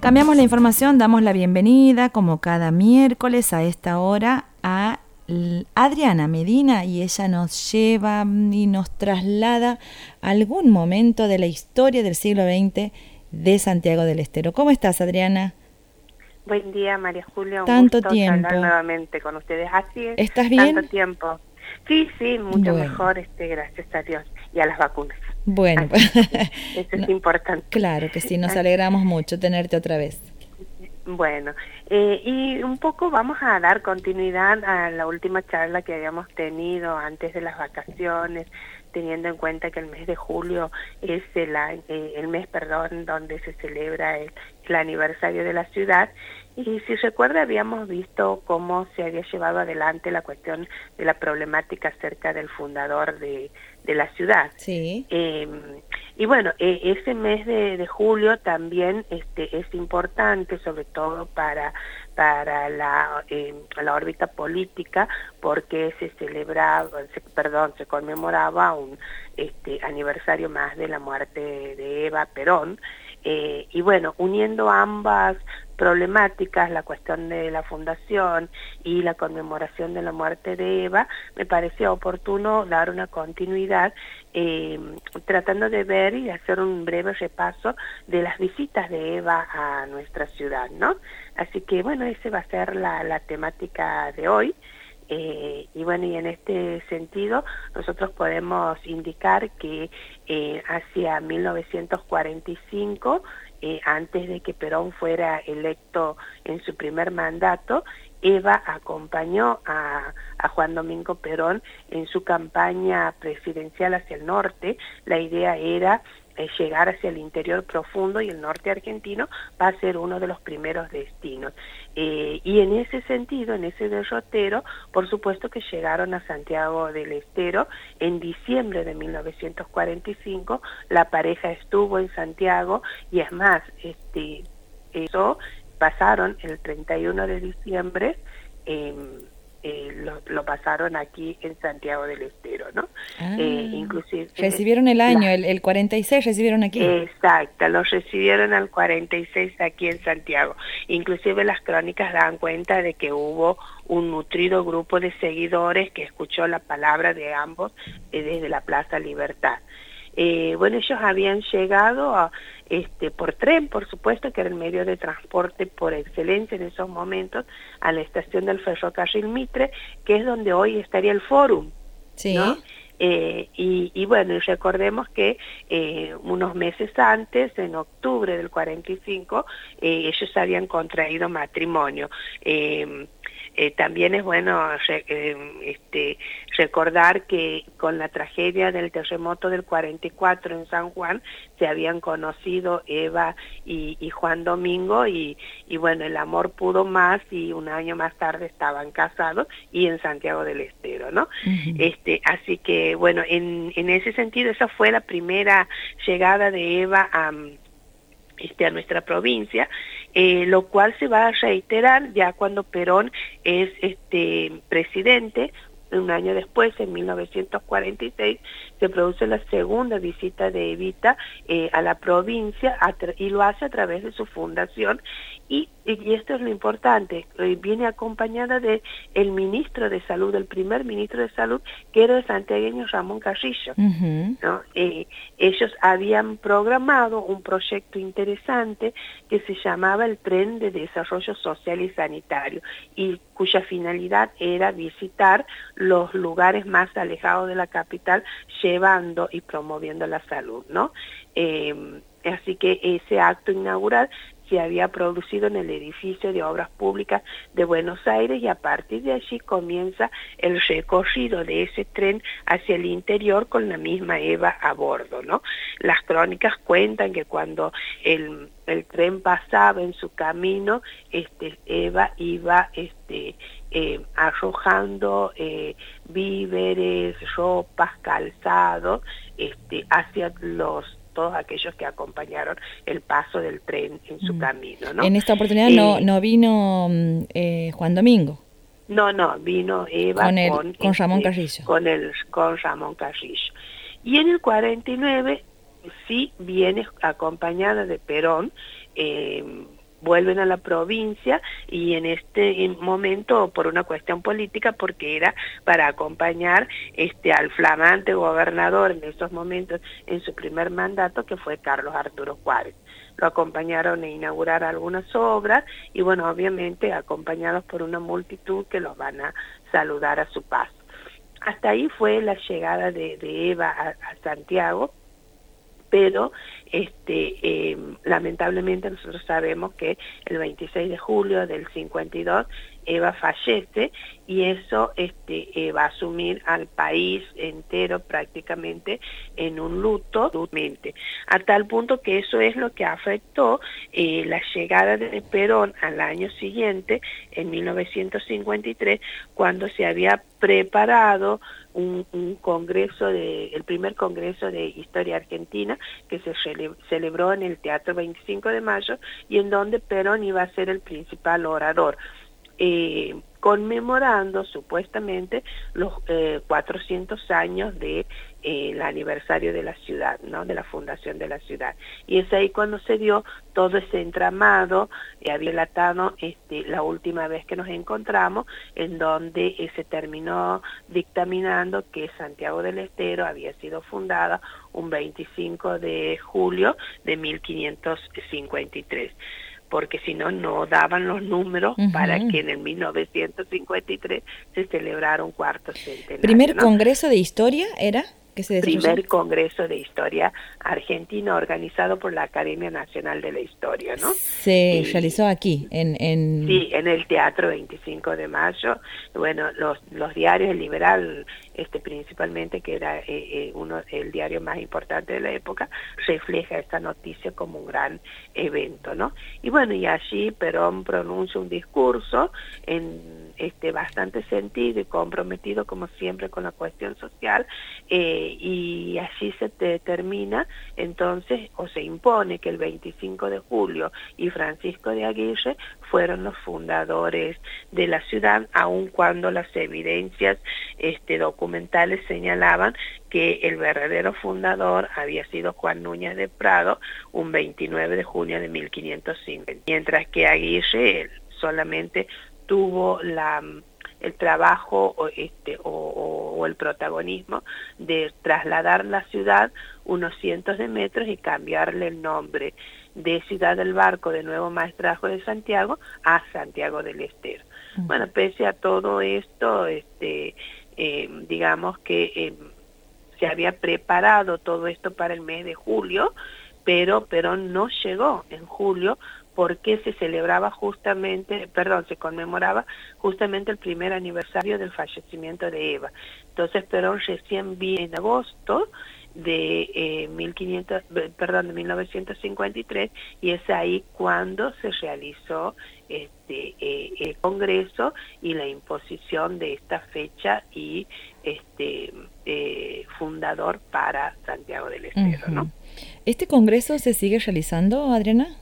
Cambiamos la información, damos la bienvenida como cada miércoles a esta hora a Adriana Medina y ella nos lleva y nos traslada a algún momento de la historia del siglo XX de Santiago del Estero. ¿Cómo estás, Adriana? Buen día, María Julia. Un Tanto tiempo. nuevamente con ustedes. Así es. ¿Estás bien? Tanto tiempo. Sí, sí, mucho mejor, este, gracias a Dios y a las vacunas. Bueno, eso es importante. Claro que sí, nos alegramos mucho tenerte otra vez. Bueno, eh, y un poco vamos a dar continuidad a la última charla que habíamos tenido antes de las vacaciones, teniendo en cuenta que el mes de julio es el, eh, el mes, perdón, donde se celebra el, el aniversario de la ciudad y si recuerda, habíamos visto cómo se había llevado adelante la cuestión de la problemática acerca del fundador de, de la ciudad. Sí. Eh, y bueno, e, ese mes de, de, julio también este, es importante, sobre todo para, para la, eh, la órbita política, porque se celebraba, se, perdón, se conmemoraba un este, aniversario más de la muerte de Eva Perón. Eh, y bueno, uniendo ambas problemáticas, la cuestión de la fundación y la conmemoración de la muerte de Eva, me parecía oportuno dar una continuidad eh, tratando de ver y hacer un breve repaso de las visitas de Eva a nuestra ciudad, ¿no? Así que bueno, esa va a ser la, la temática de hoy. Eh, y bueno, y en este sentido nosotros podemos indicar que eh, hacia 1945 eh, antes de que Perón fuera electo en su primer mandato, Eva acompañó a, a, Juan Domingo Perón en su campaña presidencial hacia el norte. La idea era llegar hacia el interior profundo y el norte argentino va a ser uno de los primeros destinos. Eh, y en ese sentido, en ese derrotero, por supuesto que llegaron a Santiago del Estero en diciembre de 1945, la pareja estuvo en Santiago y es más, este, eso pasaron el 31 de diciembre. Eh, eh, lo, lo, pasaron aquí en Santiago del Estero, ¿no? Ah, eh, inclusive recibieron el año, el, el, 46 recibieron aquí. Exacto, los recibieron al 46 aquí en Santiago. Inclusive las crónicas dan cuenta de que hubo un nutrido grupo de seguidores que escuchó la palabra de ambos eh, desde la Plaza Libertad. Eh, bueno, ellos habían llegado a, este, por tren, por supuesto, que era el medio de transporte por excelencia en esos momentos, a la estación del ferrocarril Mitre, que es donde hoy estaría el Fórum. Sí. Eh, y, y, bueno, recordemos que eh, unos meses antes, en octubre del 45, eh, ellos habían contraído matrimonio. Eh, también es bueno eh, este, recordar que con la tragedia del terremoto del 44 en San Juan se habían conocido Eva y, y Juan Domingo y, y, bueno, el amor pudo más y un año más tarde estaban casados y en Santiago del Estero, ¿no? Uh -huh. este, así que bueno, en, en ese sentido esa fue la primera llegada de Eva a este, a nuestra provincia, eh, lo cual se va a reiterar ya cuando Perón es este presidente, un año después, en 1946, se produce la segunda visita de Evita eh, a la provincia y lo hace a través de su fundación y, y esto es lo importante, viene acompañada de el ministro de salud, el primer ministro de salud, que era el santiagueño Ramón Carrillo. Uh -huh. ¿no? eh, ellos habían programado un proyecto interesante que se llamaba el Tren de Desarrollo Social y Sanitario y cuya finalidad era visitar los lugares más alejados de la capital llevando y promoviendo la salud, ¿no? Eh, así que ese acto inaugural se había producido en el edificio de obras públicas de Buenos Aires y a partir de allí comienza el recorrido de ese tren hacia el interior con la misma Eva a bordo, ¿no? Las crónicas cuentan que cuando el, el tren pasaba en su camino, este, Eva iba este, eh, arrojando eh, víveres, ropas, calzados, este, hacia los todos aquellos que acompañaron el paso del tren en su mm. camino. ¿no? En esta oportunidad eh, no, no vino mm, eh, Juan Domingo. No, no, vino Eva con, el, con, con Ramón este, Carrillo. Con, el, con Ramón Carrillo. Y en el 49 sí viene acompañada de Perón, eh, vuelven a la provincia y en este momento por una cuestión política porque era para acompañar este al flamante gobernador en esos momentos en su primer mandato que fue Carlos Arturo Juárez. Lo acompañaron a inaugurar algunas obras y bueno obviamente acompañados por una multitud que los van a saludar a su paso. Hasta ahí fue la llegada de, Eva a Santiago pero este, eh, lamentablemente nosotros sabemos que el 26 de julio del 52 Eva fallece y eso este, eh, va a asumir al país entero prácticamente en un luto, a tal punto que eso es lo que afectó eh, la llegada de Perón al año siguiente, en 1953, cuando se había preparado un, congreso de, el primer congreso de historia argentina que se celebró en el Teatro 25 de Mayo y en donde Perón iba a ser el principal orador. Eh, conmemorando supuestamente los 400 eh, años de eh, aniversario de la ciudad, ¿no? de la fundación de la ciudad. Y es ahí cuando se dio todo ese entramado, había latado este, la última vez que nos encontramos, en donde se terminó dictaminando que Santiago del Estero había sido fundada un 25 de julio de 1553 porque si no, no daban los números para que en el 1953 se celebrara un cuarto centenario. ¿Primer congreso de historia era? primer Congreso de Historia Argentina organizado por la Academia Nacional de la Historia, ¿no? Se realizó aquí, en, en... Sí, en el Teatro 25 de Mayo. Bueno, los, los diarios, el Liberal este, principalmente, que era eh, eh, uno el diario más importante de la época, refleja esta noticia como un gran evento, ¿no? Y bueno, y allí Perón pronuncia un discurso en este, bastante sentido y comprometido como siempre con la cuestión social eh, y así se determina entonces o se impone que el 25 de julio y Francisco de Aguirre fueron los fundadores de la ciudad aun cuando las evidencias este, documentales señalaban que el verdadero fundador había sido Juan Núñez de Prado un 29 de junio de 1550, mientras que Aguirre solamente tuvo la el trabajo o, este, o, el protagonismo de trasladar la ciudad unos cientos de metros y cambiarle el nombre de Ciudad del Barco de Nuevo Maestrajo de Santiago a Santiago del Estero. Bueno, pese a todo esto, este, eh, digamos que eh, se había preparado todo esto para el mes de julio, pero, pero no llegó en julio porque se celebraba justamente, perdón, se conmemoraba justamente el primer aniversario del fallecimiento de Eva. Entonces Perón recién vino en agosto de eh, 1500, perdón, de 1953 y es ahí cuando se realizó este eh, el Congreso y la imposición de esta fecha y este eh, fundador para Santiago del Estero, ¿no? ¿Este Congreso se sigue realizando, Adriana?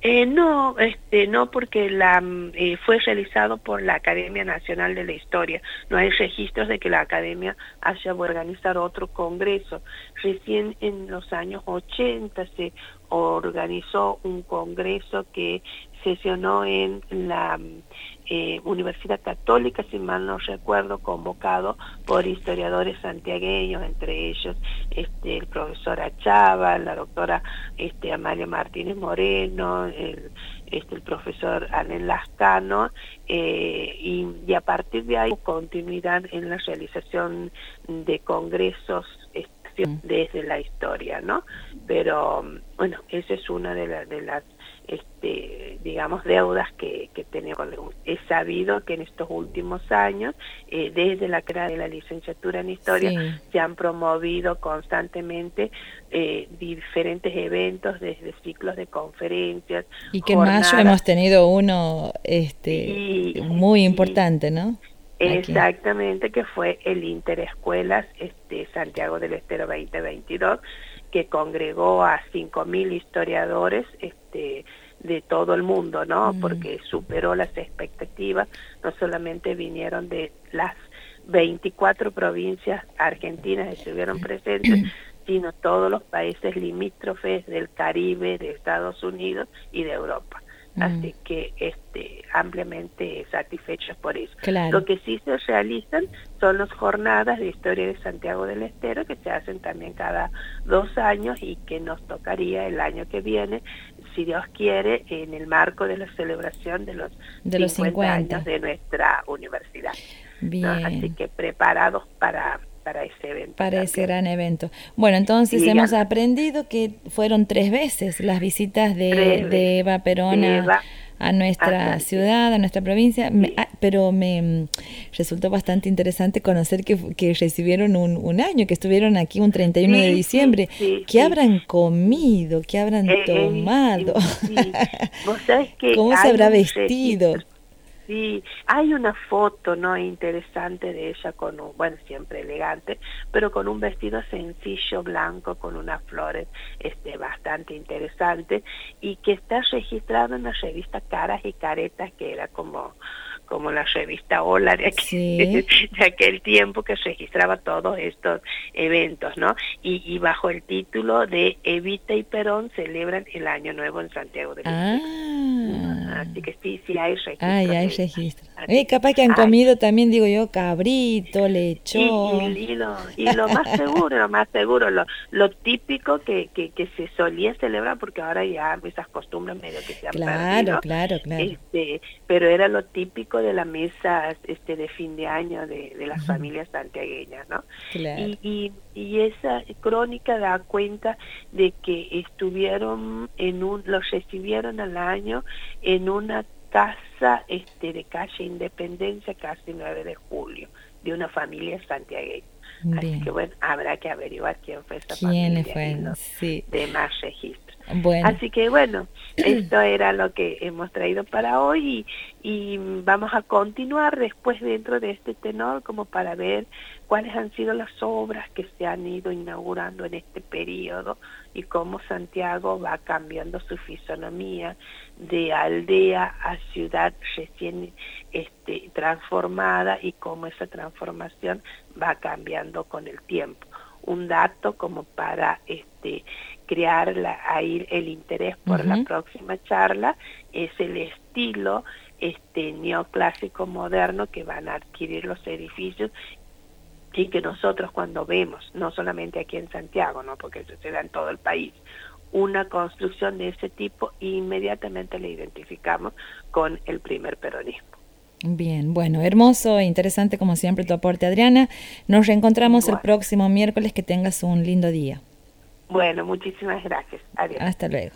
Eh, no, este, no porque la, mm, eh, fue realizado por la Academia Nacional de la Historia. No hay registros de que la Academia haya organizado otro congreso. Recién en los años 80 se organizó un congreso que sesionó en la mm, eh, Universidad Católica, si mal no recuerdo, convocado por historiadores santiagueños, entre ellos este, el profesor Achava, la doctora este, Amalia Martínez Moreno, el, este, el profesor Alén Lascano, eh, y, a partir de ahí continuidad en la realización de congresos este, mm. desde la historia, ¿no? Pero bueno, esa es una de, de las este, digamos, deudas que, que tenemos. He sabido que en estos últimos años, eh, desde la creación de la licenciatura en Historia, se han promovido constantemente eh, diferentes eventos, desde ciclos de conferencias. Y que en mayo hemos tenido uno este, muy importante, ¿no? Exactamente, que fue el Interescuelas este, Santiago del Estero 2022, que congregó a 5.000 historiadores este, de todo el mundo, ¿no? Mm. Porque superó las expectativas, no solamente vinieron de las 24 provincias argentinas que estuvieron presentes, sino todos los países limítrofes del Caribe, de Estados Unidos y de Europa. Mm. Así que este, ampliamente satisfechos por eso. Lo que sí se realizan son las jornadas de historia de Santiago del Estero que se hacen también cada dos años y que nos tocaría el año que viene, si Dios quiere, en el marco de la celebración de los, de los 50, años de nuestra universidad. Así que preparados para para ese evento. Para ese gran evento. Bueno, entonces hemos aprendido que fueron tres veces las visitas de, Eva Perón a, nuestra ciudad, a nuestra provincia, ah, pero me mm, resultó bastante interesante conocer que, que recibieron un, un, año, que estuvieron aquí un 31 de diciembre. ¿Qué habrán comido? ¿Qué habrán eh, eh, tomado? ¿Cómo se habrá vestido? Sí, hay una foto no interesante de ella con un, bueno, siempre elegante, pero con un vestido sencillo blanco con unas flores este bastante interesante y que está registrado en la revista Caras y Caretas que era como como la revista Hola de aquel, de aquel tiempo que registraba todos estos eventos, ¿no? Y, y, bajo el título de Evita y Perón celebran el Año Nuevo en Santiago de ah. Así que sí, sí hay registro. Ay, hay registro. Eh, capaz que han comido también, digo yo, cabrito, lechón. Y, lo, y lo, más seguro, lo más seguro, lo, lo típico que, que, que, se solía celebrar, porque ahora ya esas costumbres medio que se han claro, Claro, claro, este, pero era lo típico de la mesa este de fin de año de, de las familias santiagueñas, ¿no? Y, y, y, esa crónica da cuenta de que estuvieron en un, los recibieron al año en una casa este de calle Independencia, casi 9 de julio, de una familia santiagueña. Así que bueno, habrá que averiguar quién fue esa familia sí. de más Así que bueno, esto era lo que hemos traído para hoy y, y, vamos a continuar después dentro de este tenor como para ver cuáles han sido las obras que se han ido inaugurando en este periodo y cómo Santiago va cambiando su fisonomía de aldea a ciudad recién este, transformada y cómo esa transformación va cambiando con el tiempo. Un dato como para este crear la, ahí el interés por la próxima charla es el estilo este neoclásico moderno que van a adquirir los edificios y que nosotros cuando vemos, no solamente aquí en Santiago, no porque eso se da en todo el país, una construcción de ese tipo, inmediatamente le identificamos con el primer peronismo. Bien, bueno, hermoso e interesante como siempre tu aporte, Adriana. Nos reencontramos el próximo miércoles. Que tengas un lindo día. Bueno, muchísimas gracias. Adiós. Hasta luego.